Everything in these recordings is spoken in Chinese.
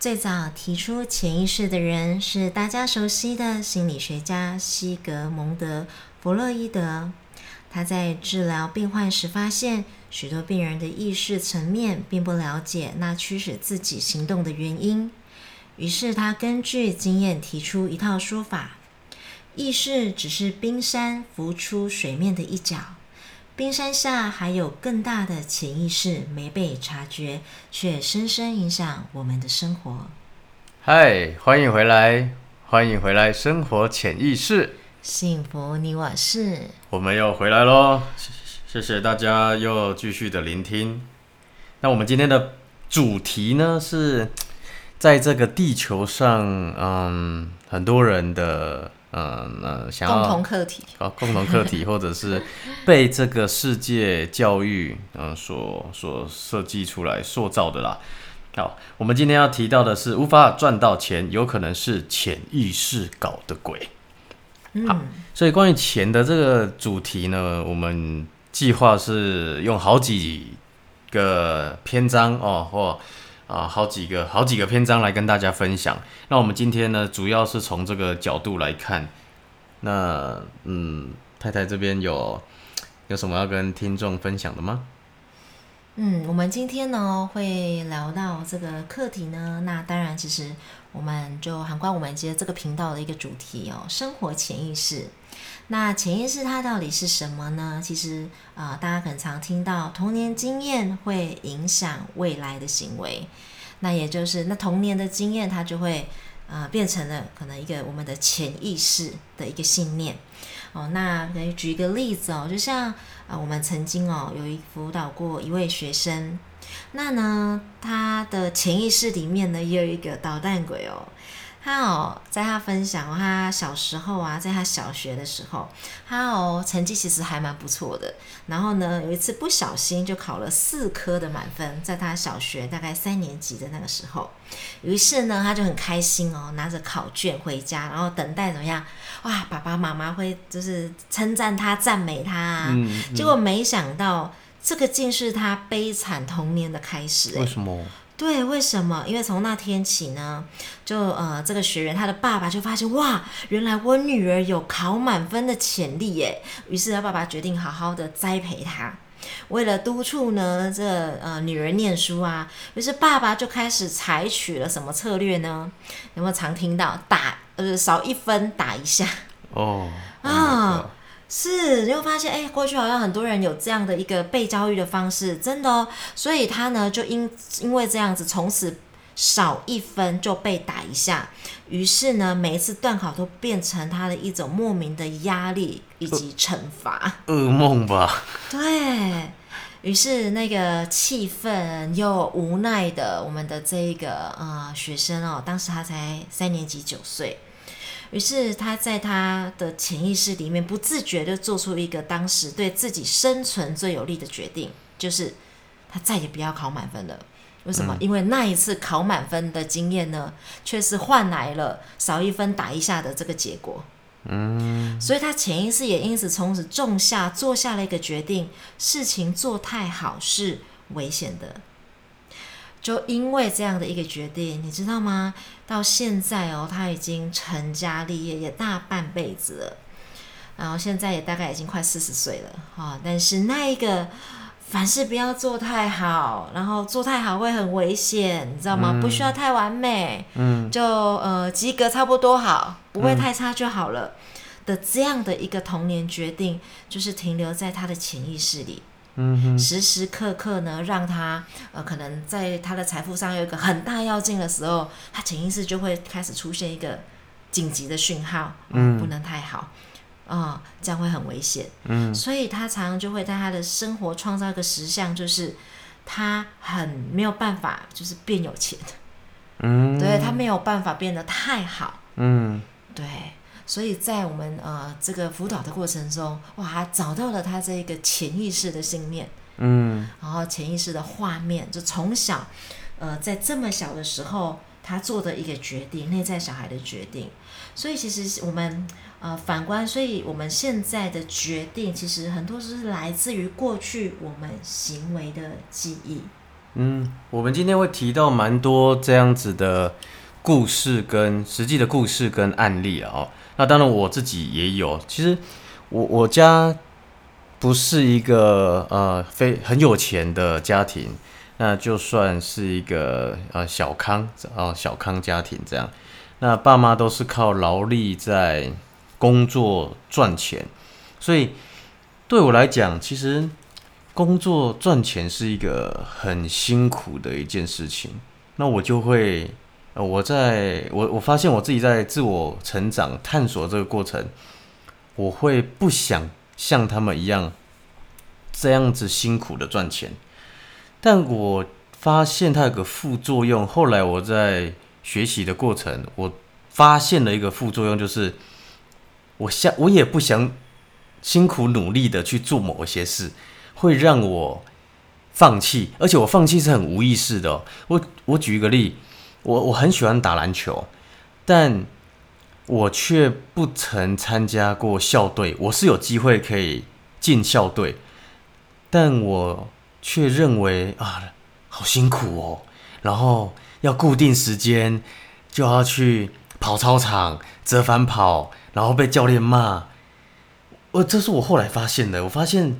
最早提出潜意识的人是大家熟悉的心理学家西格蒙德·弗洛伊德。他在治疗病患时发现，许多病人的意识层面并不了解那驱使自己行动的原因。于是他根据经验提出一套说法：意识只是冰山浮出水面的一角。冰山下还有更大的潜意识没被察觉，却深深影响我们的生活。嗨，欢迎回来，欢迎回来，生活潜意识，幸福你我是，我们又回来喽！谢谢大家又继续的聆听。那我们今天的主题呢，是在这个地球上，嗯，很多人的。嗯，那想要共同课题，好，共同课题，或者是被这个世界教育嗯所所设计出来塑造的啦。好，我们今天要提到的是无法赚到钱，有可能是潜意识搞的鬼。好，所以关于钱的这个主题呢，我们计划是用好几个篇章哦，或。啊，好几个好几个篇章来跟大家分享。那我们今天呢，主要是从这个角度来看。那嗯，太太这边有有什么要跟听众分享的吗？嗯，我们今天呢会聊到这个课题呢。那当然，其实我们就涵盖我们今天这个频道的一个主题哦，生活潜意识。那潜意识它到底是什么呢？其实啊，大家很常听到童年经验会影响未来的行为，那也就是那童年的经验它就会啊变成了可能一个我们的潜意识的一个信念哦。那可以举一个例子哦，就像啊我们曾经哦有一辅导过一位学生，那呢他的潜意识里面呢也有一个捣蛋鬼哦。他哦，在他分享他小时候啊，在他小学的时候，他哦成绩其实还蛮不错的。然后呢，有一次不小心就考了四科的满分，在他小学大概三年级的那个时候。于是呢，他就很开心哦，拿着考卷回家，然后等待怎么样？哇，爸爸妈妈会就是称赞他、赞美他。嗯。结果没想到，这个竟是他悲惨童年的开始。为什么？对，为什么？因为从那天起呢，就呃，这个学员他的爸爸就发现，哇，原来我女儿有考满分的潜力耶。于是他爸爸决定好好的栽培她。为了督促呢，这呃女儿念书啊，于是爸爸就开始采取了什么策略呢？有没有常听到打呃少一分打一下？哦啊。是，你会发现，哎，过去好像很多人有这样的一个被教育的方式，真的哦。所以他呢，就因因为这样子，从此少一分就被打一下。于是呢，每一次断考都变成他的一种莫名的压力以及惩罚。噩梦吧。对于是，那个气愤又无奈的我们的这一个呃学生哦，当时他才三年级九岁。于是他在他的潜意识里面不自觉的做出一个当时对自己生存最有利的决定，就是他再也不要考满分了。为什么？因为那一次考满分的经验呢，却是换来了少一分打一下的这个结果。嗯，所以他潜意识也因此从此种下做下了一个决定：事情做太好是危险的。就因为这样的一个决定，你知道吗？到现在哦，他已经成家立业，也大半辈子了，然后现在也大概已经快四十岁了哈。但是那一个凡事不要做太好，然后做太好会很危险，你知道吗？不需要太完美，嗯，就呃及格差不多好，不会太差就好了的这样的一个童年决定，就是停留在他的潜意识里。时时刻刻呢，让他呃，可能在他的财富上有一个很大要进的时候，他潜意识就会开始出现一个紧急的讯号，嗯，不能太好，啊，这样会很危险，嗯，所以他常常就会在他的生活创造一个实相，就是他很没有办法，就是变有钱，嗯，对他没有办法变得太好，嗯，对。所以在我们呃这个辅导的过程中，哇，找到了他这个潜意识的信念，嗯，然后潜意识的画面，就从小，呃，在这么小的时候，他做的一个决定，内在小孩的决定。所以其实我们呃反观，所以我们现在的决定，其实很多是来自于过去我们行为的记忆。嗯，我们今天会提到蛮多这样子的故事跟实际的故事跟案例啊。那当然我自己也有。其实我我家不是一个呃非很有钱的家庭，那就算是一个呃小康啊小康家庭这样。那爸妈都是靠劳力在工作赚钱，所以对我来讲，其实。工作赚钱是一个很辛苦的一件事情，那我就会，我在我我发现我自己在自我成长探索这个过程，我会不想像他们一样这样子辛苦的赚钱，但我发现它有个副作用。后来我在学习的过程，我发现了一个副作用，就是我想我也不想辛苦努力的去做某一些事。会让我放弃，而且我放弃是很无意识的。我我举一个例，我我很喜欢打篮球，但我却不曾参加过校队。我是有机会可以进校队，但我却认为啊，好辛苦哦。然后要固定时间，就要去跑操场、折返跑，然后被教练骂。我这是我后来发现的，我发现。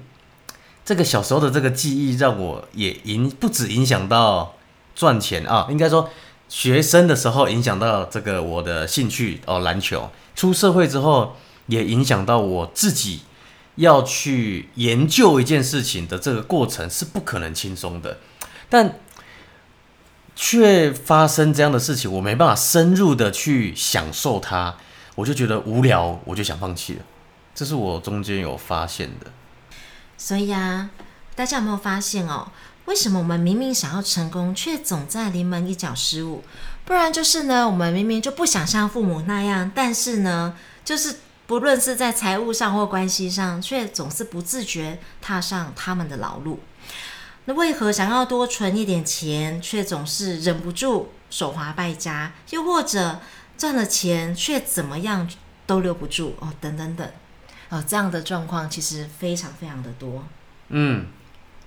这个小时候的这个记忆，让我也影不止影响到赚钱啊，应该说学生的时候影响到这个我的兴趣哦，篮球。出社会之后，也影响到我自己要去研究一件事情的这个过程是不可能轻松的，但却发生这样的事情，我没办法深入的去享受它，我就觉得无聊，我就想放弃了。这是我中间有发现的。所以啊，大家有没有发现哦？为什么我们明明想要成功，却总在临门一脚失误？不然就是呢，我们明明就不想像父母那样，但是呢，就是不论是在财务上或关系上，却总是不自觉踏上他们的老路。那为何想要多存一点钱，却总是忍不住手滑败家？又或者赚了钱，却怎么样都留不住哦？等等等。哦，这样的状况其实非常非常的多。嗯，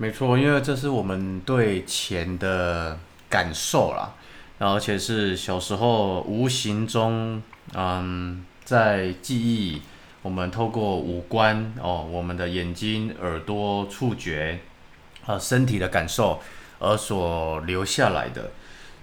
没错，因为这是我们对钱的感受啦，而且是小时候无形中，嗯，在记忆，我们透过五官哦，我们的眼睛、耳朵、触觉，啊，身体的感受而所留下来的。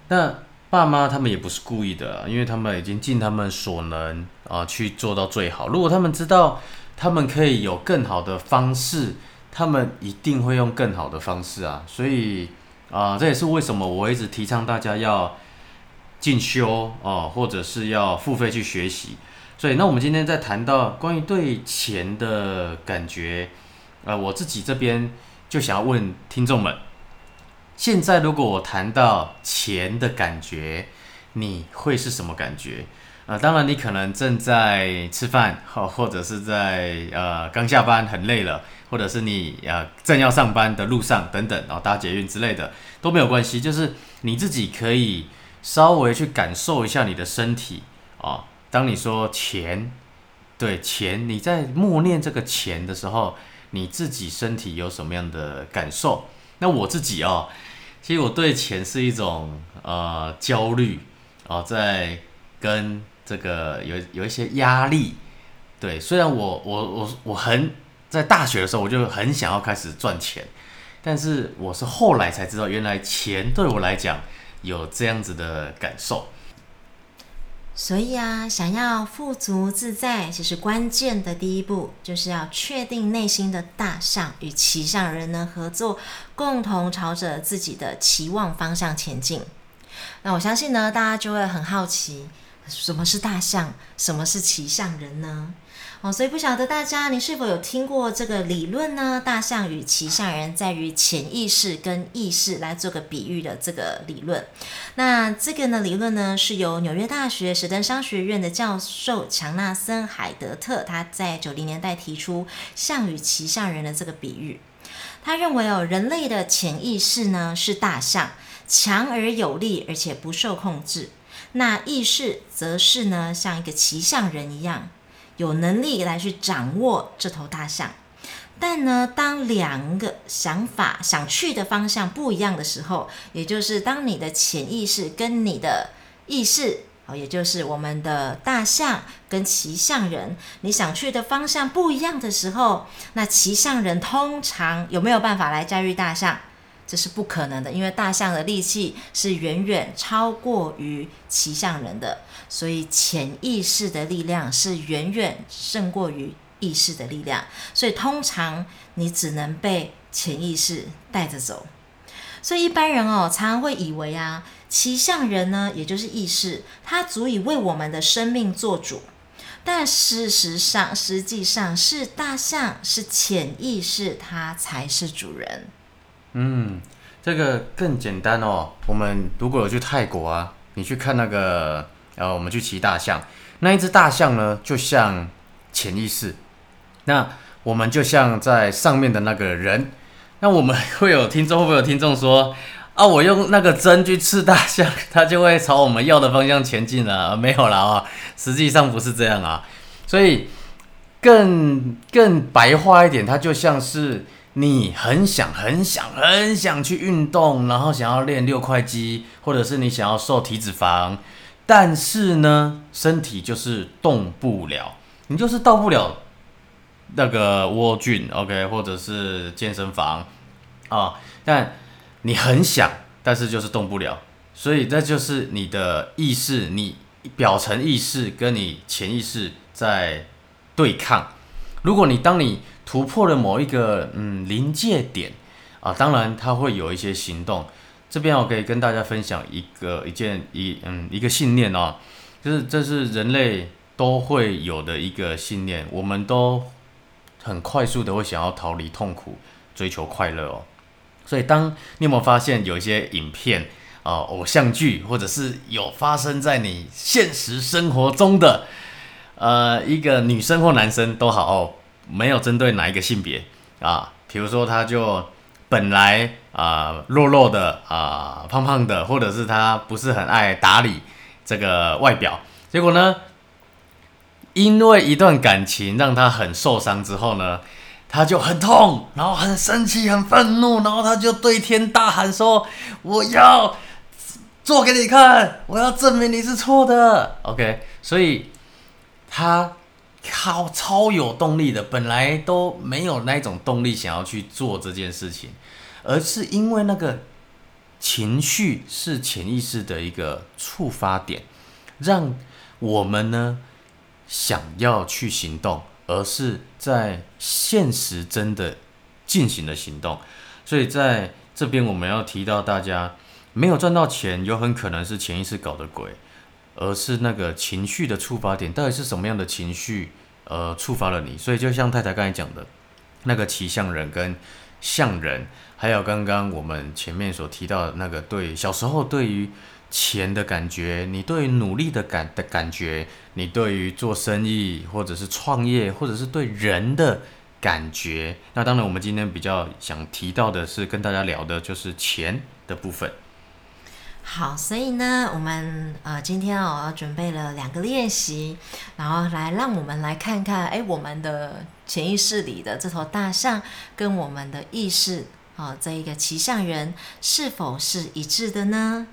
那爸妈他们也不是故意的，因为他们已经尽他们所能啊去做到最好。如果他们知道。他们可以有更好的方式，他们一定会用更好的方式啊！所以啊，这也是为什么我一直提倡大家要进修哦，或者是要付费去学习。所以，那我们今天在谈到关于对钱的感觉，呃，我自己这边就想要问听众们：现在如果我谈到钱的感觉，你会是什么感觉？呃，当然，你可能正在吃饭，或或者是在呃刚下班很累了，或者是你呃正要上班的路上等等，然后搭捷运之类的都没有关系，就是你自己可以稍微去感受一下你的身体啊。当你说钱，对钱，你在默念这个钱的时候，你自己身体有什么样的感受？那我自己哦，其实我对钱是一种呃焦虑哦，在跟这个有有一些压力，对，虽然我我我我很在大学的时候我就很想要开始赚钱，但是我是后来才知道，原来钱对我来讲有这样子的感受。所以啊，想要富足自在，其实关键的第一步就是要确定内心的大象与骑象人呢合作，共同朝着自己的期望方向前进。那我相信呢，大家就会很好奇。什么是大象？什么是骑象人呢？哦，所以不晓得大家你是否有听过这个理论呢？大象与骑象人在于潜意识跟意识来做个比喻的这个理论。那这个呢理论呢是由纽约大学史登商学院的教授强纳森海德特他在九零年代提出象与骑象人的这个比喻。他认为哦，人类的潜意识呢是大象，强而有力，而且不受控制。那意识则是呢，像一个骑象人一样，有能力来去掌握这头大象。但呢，当两个想法想去的方向不一样的时候，也就是当你的潜意识跟你的意识，哦，也就是我们的大象跟骑象人，你想去的方向不一样的时候，那骑象人通常有没有办法来驾驭大象？这是不可能的，因为大象的力气是远远超过于骑象人的，所以潜意识的力量是远远胜过于意识的力量，所以通常你只能被潜意识带着走。所以一般人哦，常常会以为啊，骑象人呢，也就是意识，它足以为我们的生命做主，但事实上，实际上是大象是潜意识，它才是主人。嗯，这个更简单哦。我们如果有去泰国啊，你去看那个，呃，我们去骑大象，那一只大象呢，就像潜意识，那我们就像在上面的那个人。那我们会有听众，会不会有听众说啊，我用那个针去刺大象，它就会朝我们要的方向前进了？没有了啊，实际上不是这样啊。所以更更白话一点，它就像是。你很想、很想、很想去运动，然后想要练六块肌，或者是你想要瘦体脂肪，但是呢，身体就是动不了，你就是到不了那个窝菌，OK，或者是健身房啊。但你很想，但是就是动不了，所以这就是你的意识，你表层意识跟你潜意识在对抗。如果你当你突破了某一个嗯临界点啊，当然它会有一些行动。这边我可以跟大家分享一个一件一嗯一个信念哦，就是这是人类都会有的一个信念，我们都很快速的会想要逃离痛苦，追求快乐哦。所以当你有没有发现有一些影片啊，偶像剧或者是有发生在你现实生活中的呃一个女生或男生都好哦。没有针对哪一个性别啊，比如说他就本来啊弱弱的啊胖胖的，或者是他不是很爱打理这个外表，结果呢，因为一段感情让他很受伤之后呢，他就很痛，然后很生气、很愤怒，然后他就对天大喊说：“我要做给你看，我要证明你是错的。”OK，所以他。超超有动力的，本来都没有那种动力想要去做这件事情，而是因为那个情绪是潜意识的一个触发点，让我们呢想要去行动，而是在现实真的进行了行动。所以在这边我们要提到大家没有赚到钱，有很可能是潜意识搞的鬼。而是那个情绪的触发点，到底是什么样的情绪，呃，触发了你？所以就像太太刚才讲的，那个骑象人跟象人，还有刚刚我们前面所提到的那个对小时候对于钱的感觉，你对努力的感的感觉，你对于做生意或者是创业，或者是对人的感觉，那当然我们今天比较想提到的是跟大家聊的就是钱的部分。好，所以呢，我们呃今天哦准备了两个练习，然后来让我们来看看，哎，我们的潜意识里的这头大象跟我们的意识啊这一个骑象人是否是一致的呢？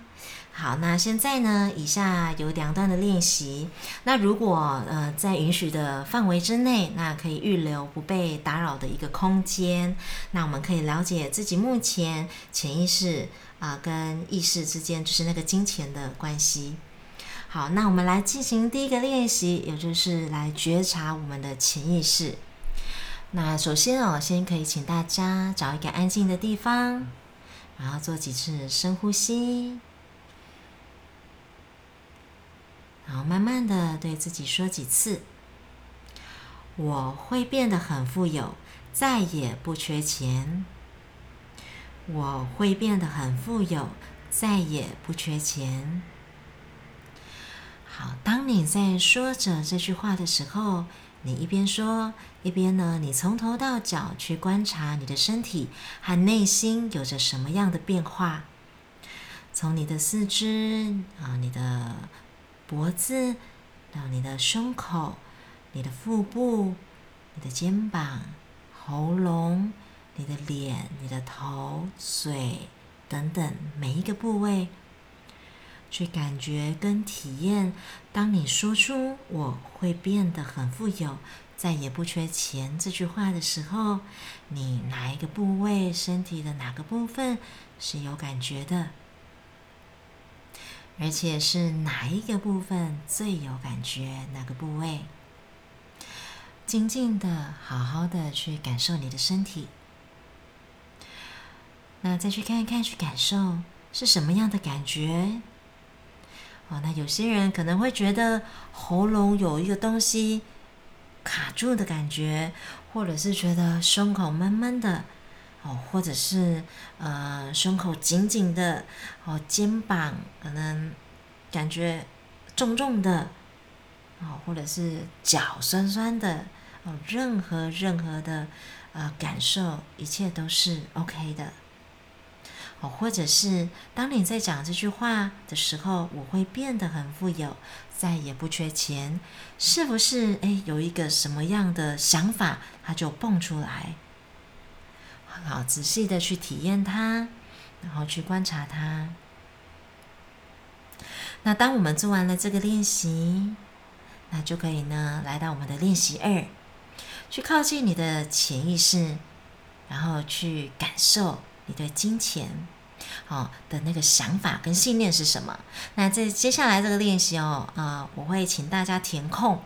好，那现在呢，以下有两段的练习，那如果呃在允许的范围之内，那可以预留不被打扰的一个空间，那我们可以了解自己目前潜意识。啊，跟意识之间就是那个金钱的关系。好，那我们来进行第一个练习，也就是来觉察我们的潜意识。那首先哦，先可以请大家找一个安静的地方，然后做几次深呼吸，然后慢慢的对自己说几次：“我会变得很富有，再也不缺钱。”我会变得很富有，再也不缺钱。好，当你在说着这句话的时候，你一边说，一边呢，你从头到脚去观察你的身体和内心有着什么样的变化。从你的四肢啊，你的脖子，到你的胸口、你的腹部、你的肩膀、喉咙、你的脸、你的头、嘴等等每一个部位，去感觉跟体验。当你说出“我会变得很富有，再也不缺钱”这句话的时候，你哪一个部位、身体的哪个部分是有感觉的？而且是哪一个部分最有感觉？哪个部位？静静的、好好的去感受你的身体。那再去看一看，去感受是什么样的感觉？哦，那有些人可能会觉得喉咙有一个东西卡住的感觉，或者是觉得胸口闷闷的。哦，或者是呃胸口紧紧的，哦肩膀可能感觉重重的，哦或者是脚酸酸的，哦任何任何的呃感受，一切都是 OK 的。哦，或者是当你在讲这句话的时候，我会变得很富有，再也不缺钱，是不是？哎，有一个什么样的想法，它就蹦出来。好，仔细的去体验它，然后去观察它。那当我们做完了这个练习，那就可以呢，来到我们的练习二，去靠近你的潜意识，然后去感受你对金钱哦的那个想法跟信念是什么。那在接下来这个练习哦，啊，我会请大家填空，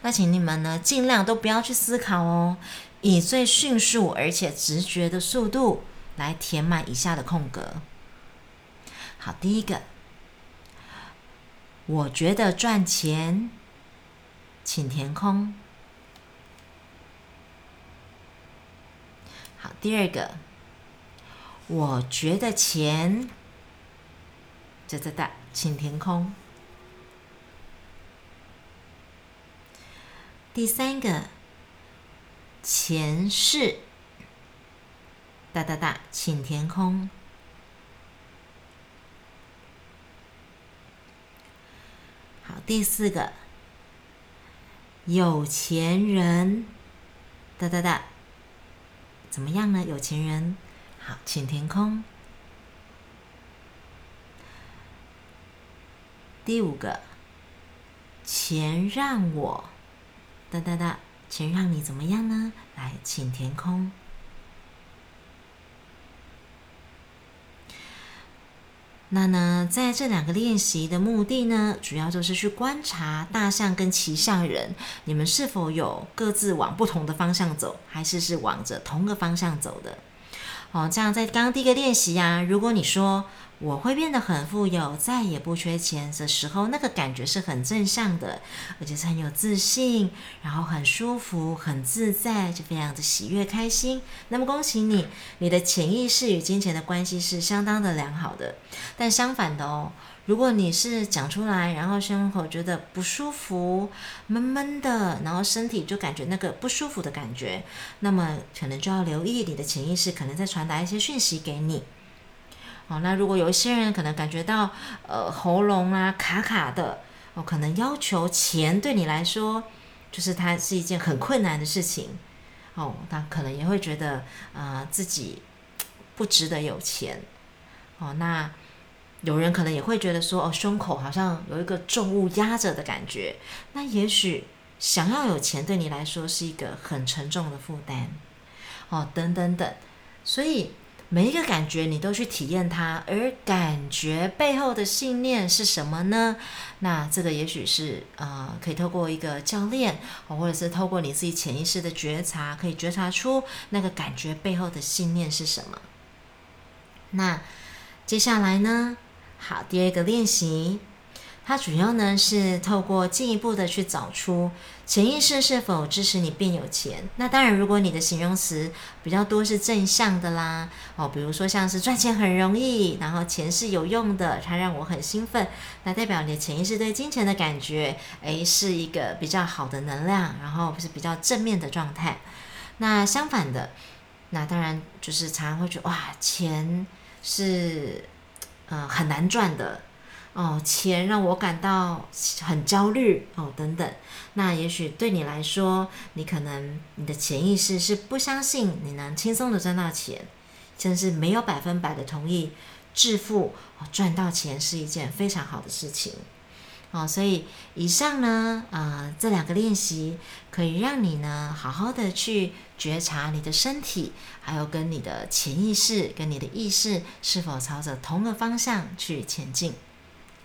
那请你们呢尽量都不要去思考哦。以最迅速而且直觉的速度来填满以下的空格。好，第一个，我觉得赚钱，请填空。好，第二个，我觉得钱，哒哒哒，请填空。第三个。前世，哒哒哒，请填空。好，第四个，有钱人，哒哒哒，怎么样呢？有钱人，好，请填空。第五个，钱让我，哒哒哒。钱让你怎么样呢？来，请填空。那呢，在这两个练习的目的呢，主要就是去观察大象跟骑象人，你们是否有各自往不同的方向走，还是是往着同个方向走的？哦，这样在刚刚第一个练习呀，如果你说。我会变得很富有，再也不缺钱的时候，那个感觉是很正向的，而且是很有自信，然后很舒服、很自在，就非常的喜悦、开心。那么恭喜你，你的潜意识与金钱的关系是相当的良好的。但相反的哦，如果你是讲出来，然后胸口觉得不舒服、闷闷的，然后身体就感觉那个不舒服的感觉，那么可能就要留意你的潜意识可能在传达一些讯息给你。哦，那如果有一些人可能感觉到呃喉咙啊卡卡的，哦，可能要求钱对你来说就是它是一件很困难的事情，哦，他可能也会觉得啊自己不值得有钱，哦，那有人可能也会觉得说哦胸口好像有一个重物压着的感觉，那也许想要有钱对你来说是一个很沉重的负担，哦，等等等，所以。每一个感觉你都去体验它，而感觉背后的信念是什么呢？那这个也许是呃，可以透过一个教练，或者是透过你自己潜意识的觉察，可以觉察出那个感觉背后的信念是什么。那接下来呢？好，第二个练习。它主要呢是透过进一步的去找出潜意识是否支持你变有钱。那当然，如果你的形容词比较多是正向的啦，哦，比如说像是赚钱很容易，然后钱是有用的，它让我很兴奋，那代表你的潜意识对金钱的感觉，诶，是一个比较好的能量，然后是比较正面的状态。那相反的，那当然就是常常会觉得哇，钱是呃很难赚的。哦，钱让我感到很焦虑哦，等等。那也许对你来说，你可能你的潜意识是不相信你能轻松的赚到钱，甚至没有百分百的同意致富哦，赚到钱是一件非常好的事情。哦，所以以上呢，啊，这两个练习可以让你呢，好好的去觉察你的身体，还有跟你的潜意识、跟你的意识是否朝着同个方向去前进。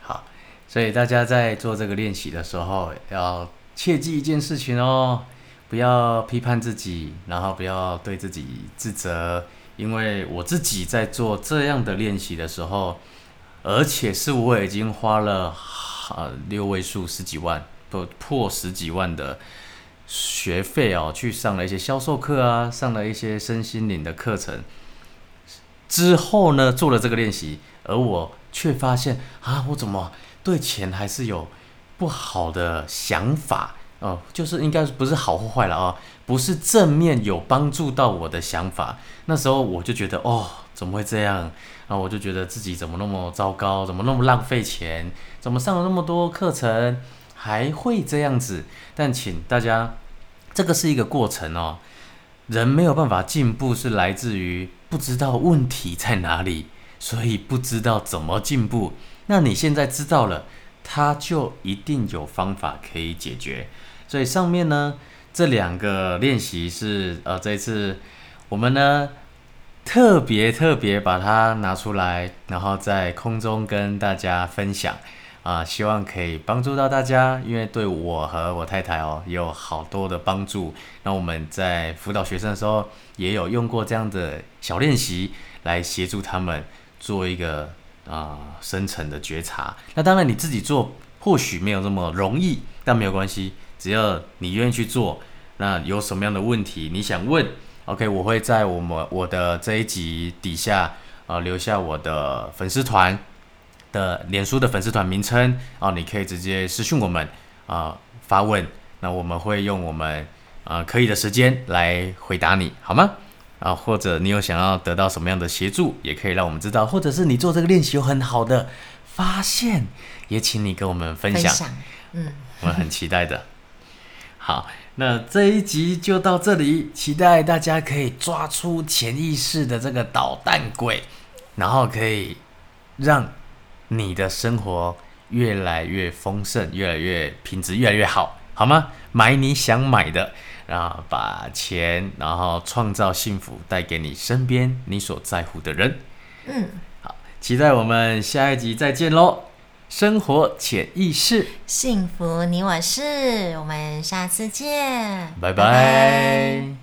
好，所以大家在做这个练习的时候，要切记一件事情哦，不要批判自己，然后不要对自己自责，因为我自己在做这样的练习的时候，而且是我已经花了。啊，六位数十几万，不破十几万的学费哦，去上了一些销售课啊，上了一些身心灵的课程之后呢，做了这个练习，而我却发现啊，我怎么对钱还是有不好的想法哦，就是应该不是好或坏了啊，不是正面有帮助到我的想法。那时候我就觉得哦，怎么会这样？然后我就觉得自己怎么那么糟糕，怎么那么浪费钱？怎么上了那么多课程还会这样子？但请大家，这个是一个过程哦。人没有办法进步，是来自于不知道问题在哪里，所以不知道怎么进步。那你现在知道了，他就一定有方法可以解决。所以上面呢，这两个练习是呃，这一次我们呢。特别特别把它拿出来，然后在空中跟大家分享啊，希望可以帮助到大家，因为对我和我太太哦有好多的帮助。那我们在辅导学生的时候，也有用过这样的小练习来协助他们做一个啊深层的觉察。那当然你自己做或许没有那么容易，但没有关系，只要你愿意去做。那有什么样的问题你想问？OK，我会在我们我的这一集底下啊留下我的粉丝团的脸书的粉丝团名称啊，你可以直接私讯我们啊发问，那我们会用我们啊可以的时间来回答你好吗？啊，或者你有想要得到什么样的协助，也可以让我们知道，或者是你做这个练习有很好的发现，也请你跟我们分享，嗯，我们很期待的。好。那这一集就到这里，期待大家可以抓出潜意识的这个捣蛋鬼，然后可以让你的生活越来越丰盛，越来越品质越来越好，好吗？买你想买的，然后把钱，然后创造幸福，带给你身边你所在乎的人。嗯，好，期待我们下一集再见喽。生活潜意识，幸福你我是，我们下次见，拜拜。